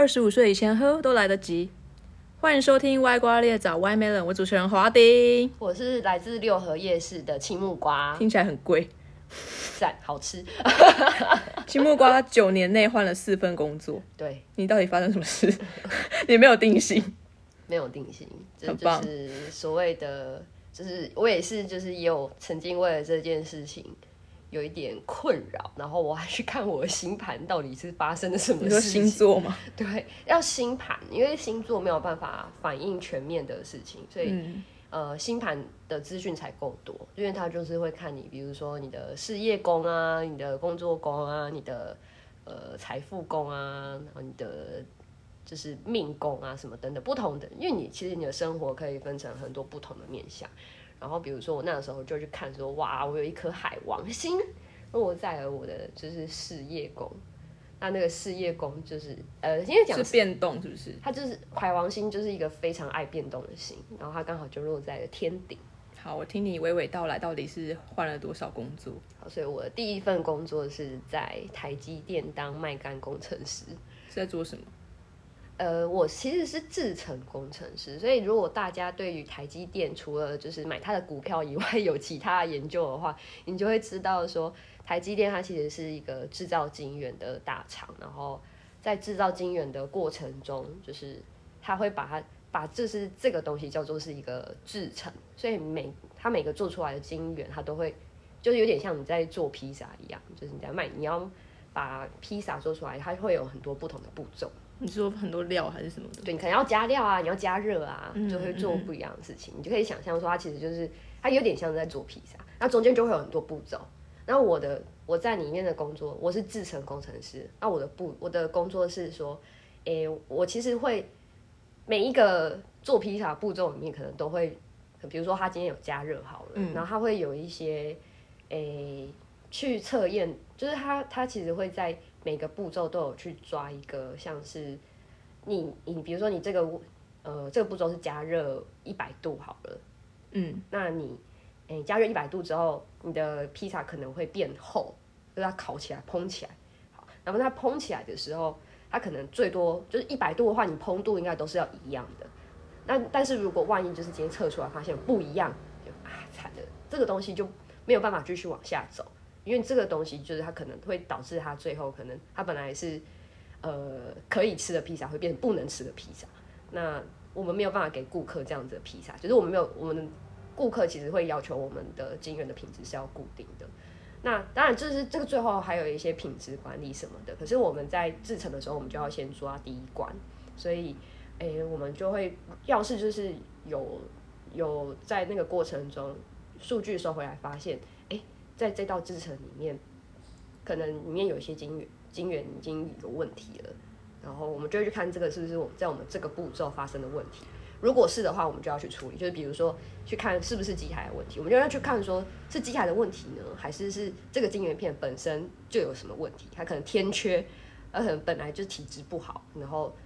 二十五岁以前喝都来得及。欢迎收听歪瓜裂枣 Y Melon，我主持人华丁，我是来自六合夜市的青木瓜，听起来很贵。赞，好吃。青木瓜九年内换了四份工作，对你到底发生什么事？你没有定性，没有定性，这就是所谓的，就是我也是，就是也有曾经为了这件事情有一点困扰，然后我还去看我的星盘到底是发生了什么你说事情。星座吗？对，要星盘，因为星座没有办法反映全面的事情，所以、嗯，呃，星盘的资讯才够多，因为它就是会看你，比如说你的事业宫啊，你的工作宫啊，你的呃财富宫啊，然后你的就是命宫啊什么等等不同的，因为你其实你的生活可以分成很多不同的面向。然后比如说我那个时候就去看说，哇，我有一颗海王星落在了我的就是事业宫，那那个事业宫就是呃，因为讲是变动是不是？它就是海王星，就是一个非常爱变动的星，然后它刚好就落在了天顶。好，我听你娓娓道来，到底是换了多少工作？好，所以我的第一份工作是在台积电当麦干工程师。是在做什么？呃，我其实是制程工程师，所以如果大家对于台积电除了就是买它的股票以外，有其他研究的话，你就会知道说，台积电它其实是一个制造晶圆的大厂，然后在制造晶圆的过程中，就是它会把它把这是这个东西叫做是一个制程，所以每它每个做出来的晶圆，它都会就是有点像你在做披萨一样，就是你在卖，你要把披萨做出来，它会有很多不同的步骤。你说很多料还是什么的？对，你可能要加料啊，你要加热啊，嗯就会做不一样的事情。你就可以想象说，它其实就是它有点像在做披萨，那中间就会有很多步骤。那我的我在里面的工作，我是制程工程师。那我的步我的工作是说，诶、我其实会每一个做披萨步骤里面，可能都会，比如说他今天有加热好了，然后他会有一些诶、去测验，就是他他其实会在每个步骤都有去抓一个像是你你比如说你这个呃这个步骤是加热一百度好了，嗯，那你诶、加热一百度之后，你的披萨可能会变厚，就是它烤起来蓬起来，好，然后它蓬起来的时候，它可能最多就是一百度的话，你蓬度应该都是要一样的。那但是如果万一就是今天测出来发现不一样，就啊惨了，这个东西就没有办法继续往下走，因为这个东西就是它可能会导致它最后可能它本来是呃可以吃的披萨会变成不能吃的披萨。那我们没有办法给顾客这样子的披萨，就是我们没有我们顾客其实会要求我们的晶圆的品质是要固定的。那当然，这是这个最后还有一些品质管理什么的。可是我们在制成的时候，我们就要先抓第一关，所以，诶、我们就会要是就是有有在那个过程中数据收回来，发现，在这道制成里面，可能里面有一些晶圆晶圆已经有问题了，然后我们就会去看这个是不是我们在我们这个步骤发生的问题。如果是的话，我们就要去处理，就是比如说去看是不是机台的问题，我们就要去看说是机台的问题呢，还是是这个晶圆片本身就有什么问题，它可能天缺，呃，可能本来就体质不好，然后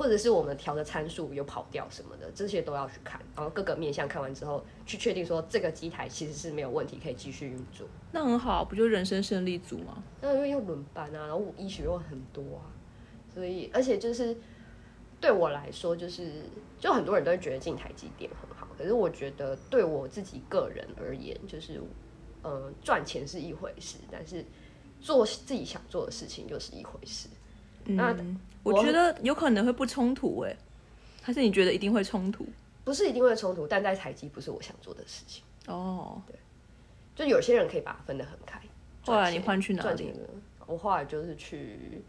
或者是我们调的参数有跑掉什么的，这些都要去看，然后各个面向看完之后，去确定说这个机台其实是没有问题，可以继续运作。那很好，不就人生胜利组吗？那因为要轮班啊，然后医学又很多啊，所以而且就是对我来说，就是就很多人都会觉得进台积电很好，可是我觉得对我自己个人而言，就是呃赚钱是一回事，但是做自己想做的事情又是一回事。那嗯，我觉得有可能会不冲突哎，还是你觉得一定会冲突？不是一定会冲突，但在台积不是我想做的事情。哦，对就有些人可以把它分得很开。后来你换去哪里了？我后来就是去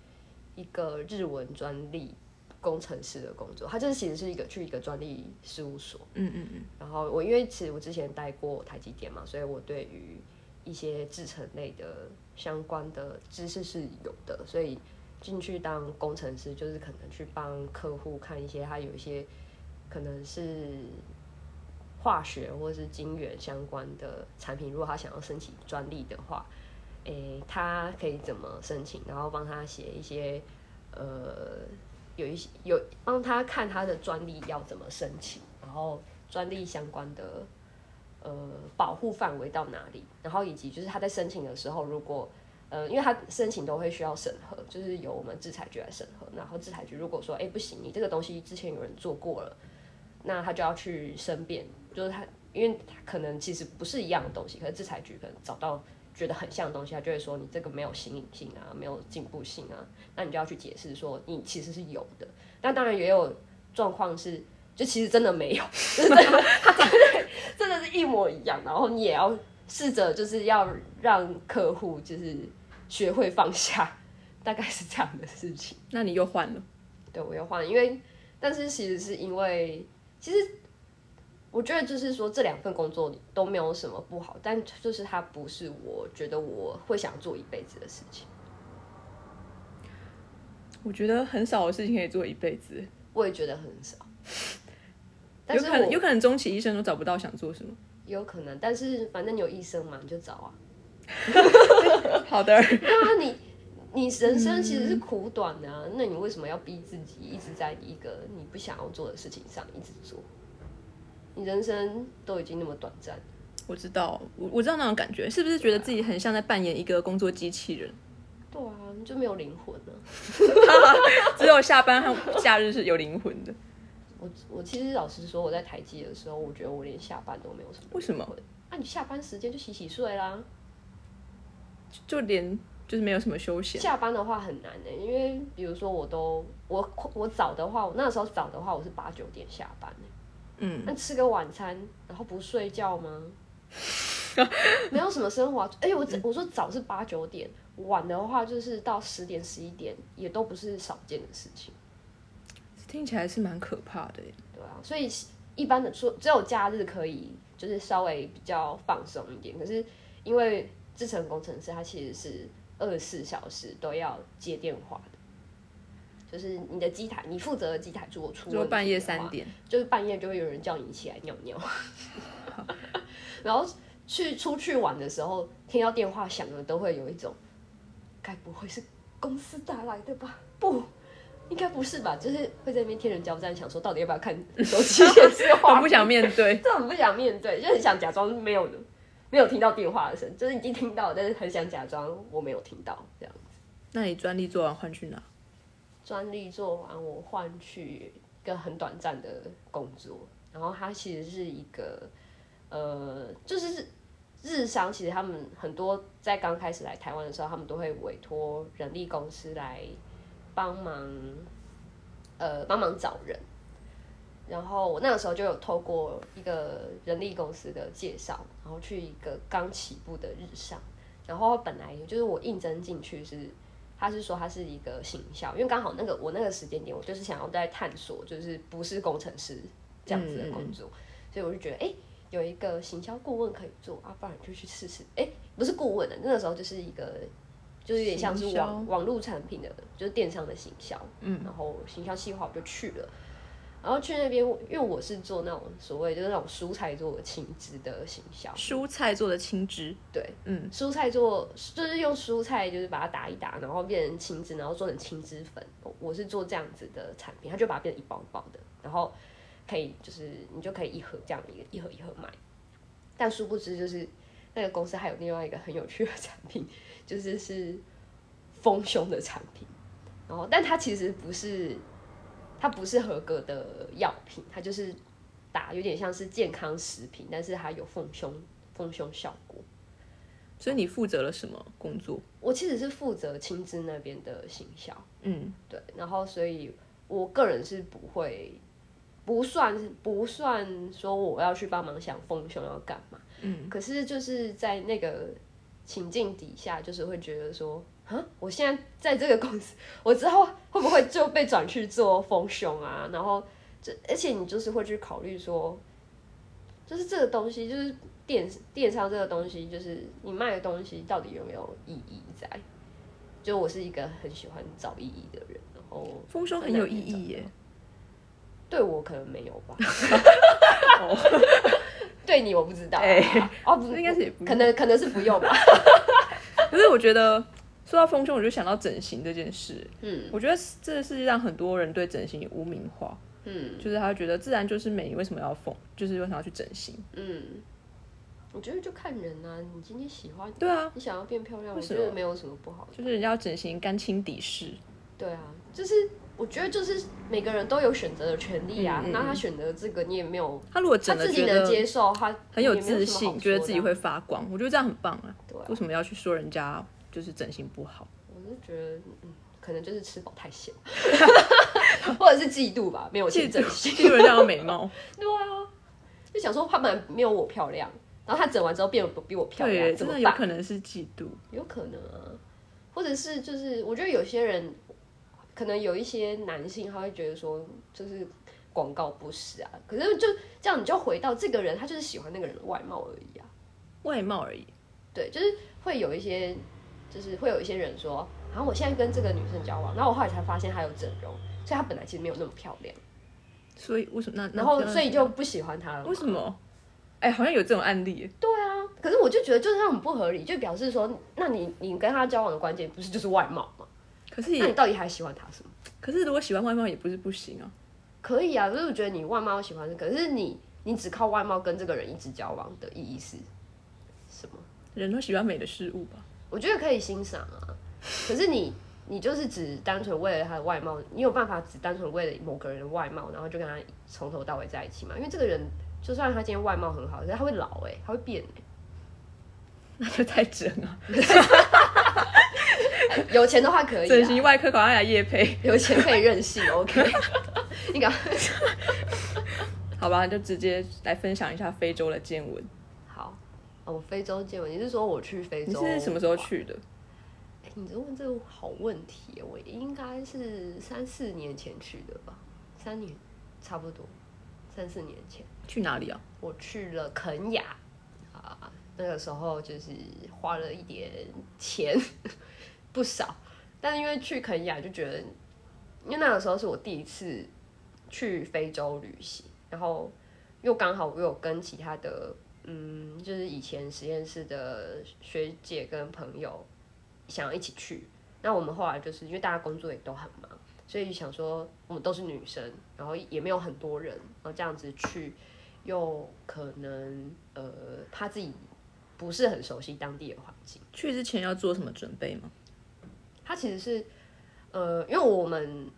一个日文专利工程师的工作，他就是其实是一个去一个专利事务所。嗯嗯嗯，然后我因为其实我之前待过台积电嘛，所以我对于一些制程类的相关的知识是有的，所以进去当工程师就是可能去帮客户看一些他有一些可能是化学或是晶圆相关的产品，如果他想要申请专利的话，诶，他可以怎么申请，然后帮他写一些呃有一些有帮他看他的专利要怎么申请，然后专利相关的呃保护范围到哪里，然后以及就是他在申请的时候，如果呃，因为他申请都会需要审核，就是由我们制裁局来审核。然后制裁局如果说，哎、不行，你这个东西之前有人做过了，那他就要去申辩，就是他，因为他可能其实不是一样的东西，可是制裁局可能找到觉得很像的东西，他就会说你这个没有新颖性啊，没有进步性啊，那你就要去解释说你其实是有的。那当然也有状况是，就其实真的没有，真的，他真的是一模一样，然后你也要试着就是要让客户就是学会放下，大概是这样的事情。那你又换了，对我又换了，因为但是其实是因为其实我觉得就是说这两份工作都没有什么不好，但就是它不是我觉得我会想做一辈子的事情。我觉得很少的事情可以做一辈子，我也觉得很少，但是有可能我有可能终其一生都找不到想做什么。有可能，但是反正你有医生嘛，你就找啊。好的，对啊，你你人生其实是苦短的啊，那你为什么要逼自己一直在一个你不想要做的事情上一直做？你人生都已经那么短暂，我知道，我我知道那种感觉，是不是觉得自己很像在扮演一个工作机器人？对啊，你就没有灵魂了。只有下班和假日是有灵魂的。我我其实老实说，我在台积的时候，我觉得我连下班都没有什么。为什么？啊，你下班时间就洗洗睡啦。就连就是没有什么休闲。下班的话很难的、因为比如说我都我我早的话，我那时候早的话，我是八九点下班、欸、嗯，那吃个晚餐，然后不睡觉吗？没有什么生活啊。而且我我说早是八九点，晚的话就是到十点十一点，也都不是少见的事情。听起来是蛮可怕的耶。对啊，所以一般的说，只有假日可以就是稍微比较放松一点。可是因为制程工程师他其实是二十四小时都要接电话的，就是你的机台，你负责的机台如果出问题半夜三点，就是半夜就会有人叫你起来尿尿，然后去出去玩的时候，听到电话响了，都会有一种，该不会是公司打来的吧？不，应该不是吧？就是会在那边天人交战，想说到底要不要看手机 显示画面，我不想面对。这很不想面对，就很想假装没有没有听到电话的声，就是已经听到，但是很想假装我没有听到这样子。那你专利做完换去哪？专利做完，我换去一个很短暂的工作，然后它其实是一个，呃，就是日商，其实他们很多在刚开始来台湾的时候，他们都会委托人力公司来帮忙，呃，帮忙找人。然后我那个时候就有透过一个人力公司的介绍，然后去一个刚起步的日上，然后本来就是我应征进去是。他是说他是一个行销，因为刚好那个我那个时间点，我就是想要在探索，就是不是工程师这样子的工作，所以我就觉得，哎、有一个行销顾问可以做啊，不然就去试试。哎、不是顾问的，那个时候就是一个，就是有点像是网网络产品的，就是电商的行销，嗯，然后行销计划我就去了。然后去那边，因为我是做那种所谓就是那种蔬菜做的青汁的行销，蔬菜做的青汁，对，嗯，蔬菜做就是用蔬菜，就是把它打一打，然后变成青汁，然后做成青汁粉。我我是做这样子的产品，它就把它变成一包一包的，然后可以就是你就可以一盒这样一个一盒一盒买。但殊不知就是那个公司还有另外一个很有趣的产品，就是是丰胸的产品。然后，但它其实不是，它不是合格的药品，它就是打有点像是健康食品，但是它有丰胸丰胸效果。所以你负责了什么工作？我其实是负责青汁那边的行销，嗯，对，然后所以我个人是不会，不算不算说我要去帮忙想丰胸要干嘛，嗯，可是就是在那个情境底下，就是会觉得说，啊，我现在在这个公司，我之后会不会就被转去做丰胸啊？然后这而且你就是会去考虑说，就是这个东西就是。电电商这个东西，就是你卖的东西到底有没有意义在？就我是一个很喜欢找意义的人，然后丰胸很有意义耶。对我可能没有吧。对你我不知道、啊。哎哦，不是，应该是可能可能是不用吧。可是我觉得说到丰胸，我就想到整形这件事。嗯我觉得这个世界上很多人对整形污名化，嗯就是他觉得自然就是美，你为什么要丰？就是为什么要去整形？嗯，我觉得就看人啊，你今天喜欢，对啊，你想要变漂亮，我觉得没有什么不好的。就是人家要整形干清底事，对啊，就是我觉得就是每个人都有选择的权利啊。那他选择这个，你也没有他如果他自己能接受，他很有自信，好觉得自己会发光，我觉得这样很棒啊。对啊为什么要去说人家就是整形不好？我是觉得，嗯，可能就是吃饱太闲，或者是嫉妒吧，没有钱整形。嫉妒人家有美貌，对啊，就想说他们没有我漂亮，然后他整完之后变得比我漂亮，对，真的有？可能是嫉妒。有可能啊，或者是就是，我觉得有些人，可能有一些男性他会觉得说，就是广告不实啊，可是就这样，你就回到这个人，他就是喜欢那个人的外貌而已啊。外貌而已，对，就是会有一些，就是会有一些人说，然后我现在跟这个女生交往，然后我后来才发现她有整容，所以她本来其实没有那么漂亮，所以为什么那那然后所以就不喜欢她了。为什？么？哎、好像有这种案例，对啊，可是我就觉得就是他很不合理，就表示说，那你你跟他交往的关键不是就是外貌吗？可是那你到底还喜欢他什么？可是如果喜欢外貌也不是不行啊。可以啊，就是我觉得你外貌喜欢，可是你你只靠外貌跟这个人一直交往的意义是什么？人都喜欢美的事物吧？我觉得可以欣赏啊，可是你你就是只单纯为了他的外貌，你有办法只单纯为了某个人的外貌，然后就跟他从头到尾在一起吗？因为这个人就算他今天外貌很好，可是他会老哎、他会变哎、那就太整啊！有钱的话可以、啊，整形外科赶快来夜配，有钱可以任性，OK？你赶快好吧？就直接来分享一下非洲的见闻。好。哦，非洲见闻，你是说我去非洲你？是什么时候？去的？哎、你这问这个好问题，我应该是三四年前去的吧，三年差不多，三四年前去哪里啊？我去了肯雅啊，那个时候就是花了一点钱，不少，但是因为去肯雅就觉得，因为那个时候是我第一次去非洲旅行，然后又刚好我有跟其他的嗯，就是以前实验室的学姐跟朋友想要一起去，那我们后来就是因为大家工作也都很忙，所以想说我们都是女生，然后也没有很多人，然后这样子去，又可能呃怕自己不是很熟悉当地的环境。去之前要做什么准备吗？它其实是呃，因为我们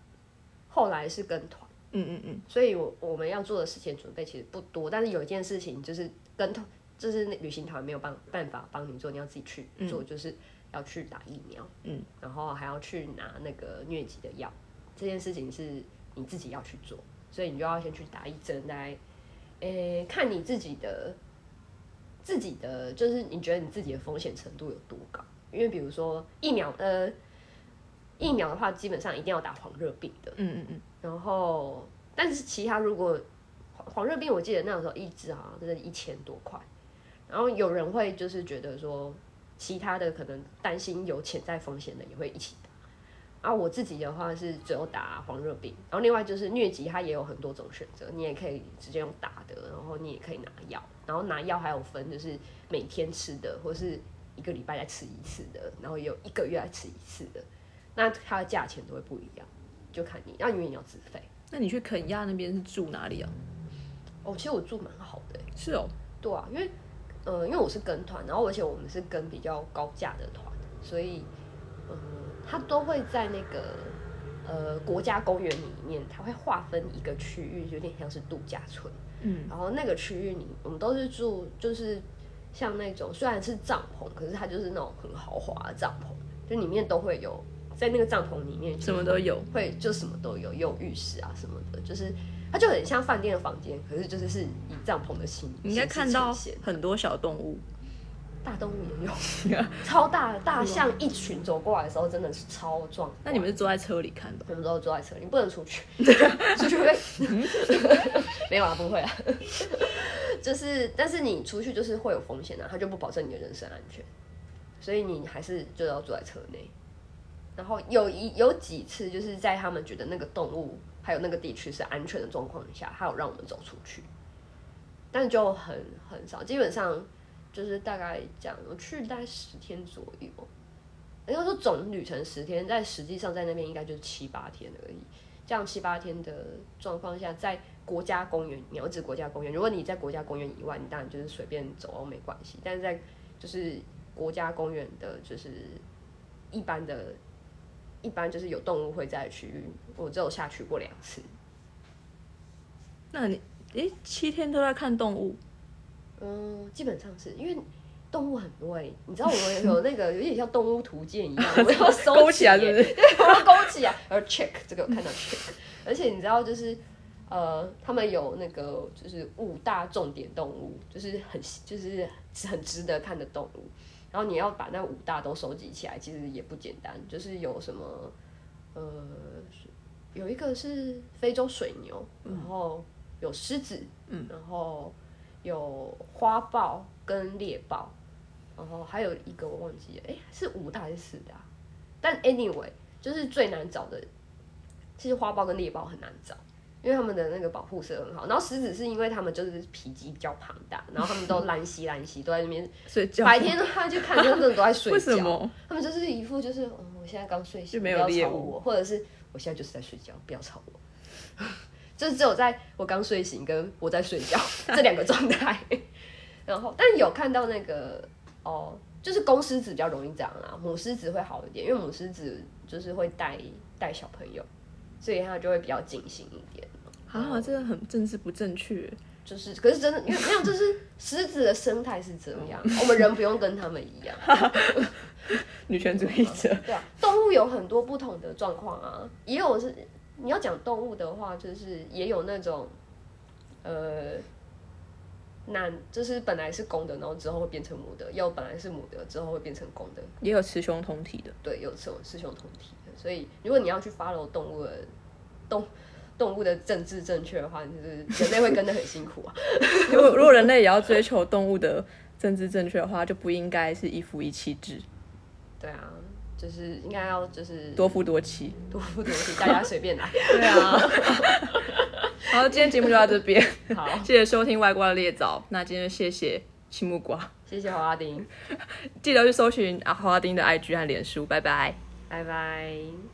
后来是跟团。嗯嗯嗯，所以我我们要做的事情准备其实不多，但是有一件事情就是跟团，就是旅行团没有办办法帮你做，你要自己去做，就是要去打疫苗，嗯，然后还要去拿那个疟疾的药，这件事情是你自己要去做，所以你就要先去打一针来，诶、看你自己的自己的，就是你觉得你自己的风险程度有多高，因为比如说疫苗，呃，疫苗的话基本上一定要打黄热病的。嗯嗯嗯，然后，但是其他如果黄黄热病，我记得那个时候一支好像就是一千多块。然后有人会就是觉得说，其他的可能担心有潜在风险的也会一起打。然后我自己的话是只有打黄热病，然后另外就是疟疾，它也有很多种选择，你也可以直接用打的，然后你也可以拿药，然后拿药还有分就是每天吃的，或是一个礼拜来吃一次的，然后也有一个月来吃一次的，那它的价钱都会不一样。就看你，那因为你要自费。那你去肯亚那边是住哪里啊？哦，其实我住蛮好的欸，是哦，对啊，因为呃，因为我是跟团，然后而且我们是跟比较高价的团，所以嗯，它都会在那个呃国家公园里面，它会划分一个区域，有点像是度假村。嗯，然后那个区域里，我们都是住就是像那种虽然是帐篷，可是它就是那种很豪华的帐篷，就里面都会有在那个帐篷里面什么都有。会就什么都有，有浴室啊什么的，就是它就很像饭店的房间，可是就是是以帐篷的形，你应该看到很多小动物，大动物也有，超大的大象一群走过来的时候真的是超壮。那你们是坐在车里看的？我们都坐在车里，你不能出去，出去会被 没有啊，不会啊，就是但是你出去就是会有风险啊，它就不保证你的人身安全，所以你还是就要坐在车内。然后有一有几次就是在他们觉得那个动物还有那个地区是安全的状况下，还有让我们走出去，但就很很少，基本上就是大概讲我去大概十天左右，应该说总旅程十天，但实际上在那边应该就是七八天而已。这样七八天的状况下，在国家公园，你要指国家公园，如果你在国家公园以外，你当然就是随便走都没关系。但是在就是国家公园的，就是一般的、一般就是有动物会在的区域，我只有下去过两次。那你诶，七天都在看动物，嗯，基本上是因为动物很多哎、你知道我们有那个有点像动物图鉴一样，我们要收勾起来集是不是？对，我要勾起来，而 check 这个我看到 check，而且你知道就是呃，他们有那个就是五大重点动物，就是很就是很值得看的动物，然后你要把那五大都收集起来，其实也不简单，就是有什么呃，有一个是非洲水牛，然后有狮子，嗯，然后有花豹跟猎豹。然后还有一个我忘记了，哎，是五大还是四大？但 anyway，就是最难找的，其实花豹跟猎豹很难找，因为他们的那个保护色很好。然后狮子是因为他们就是体积比较庞大，然后他们都懒兮懒兮，都在那边睡觉。白天的话就看他们都在睡觉。为什么？他们就是一副就是，嗯，我现在刚睡醒，就没有不要吵我，或者是我现在就是在睡觉，不要吵我。就是只有在我刚睡醒跟我在睡觉 这两个状态。然后，但有看到那个哦，就是公狮子比较容易这样啦，母狮子会好一点，因为母狮子就是会带带小朋友，所以他就会比较警醒一点。啊，这个很政治不正确。就是，可是真的，因为没有，就是狮子的生态是这样，我们人不用跟他们一样。女权主义者，对啊，动物有很多不同的状况啊，也有是你要讲动物的话，就是也有那种呃男，就是本来是公的，然后之后会变成母的；，也有本来是母的，之后会变成公的。也有雌雄同体的。对，有这种雌雄同体的。所以，如果你要去 follow 动物的动动物的政治正确的话，就是人类会跟得很辛苦啊。如果如果人类也要追求动物的政治正确的话，就不应该是一夫一妻制，对啊，就是应该要就是多夫多妻。多夫多妻，大家随便来。对啊。好，今天节目就到这边，好，谢谢收听外挂的猎枣。那今天就谢谢青木瓜，谢谢华丁，记得去搜寻阿华丁的 IG 和脸书，拜拜。拜拜。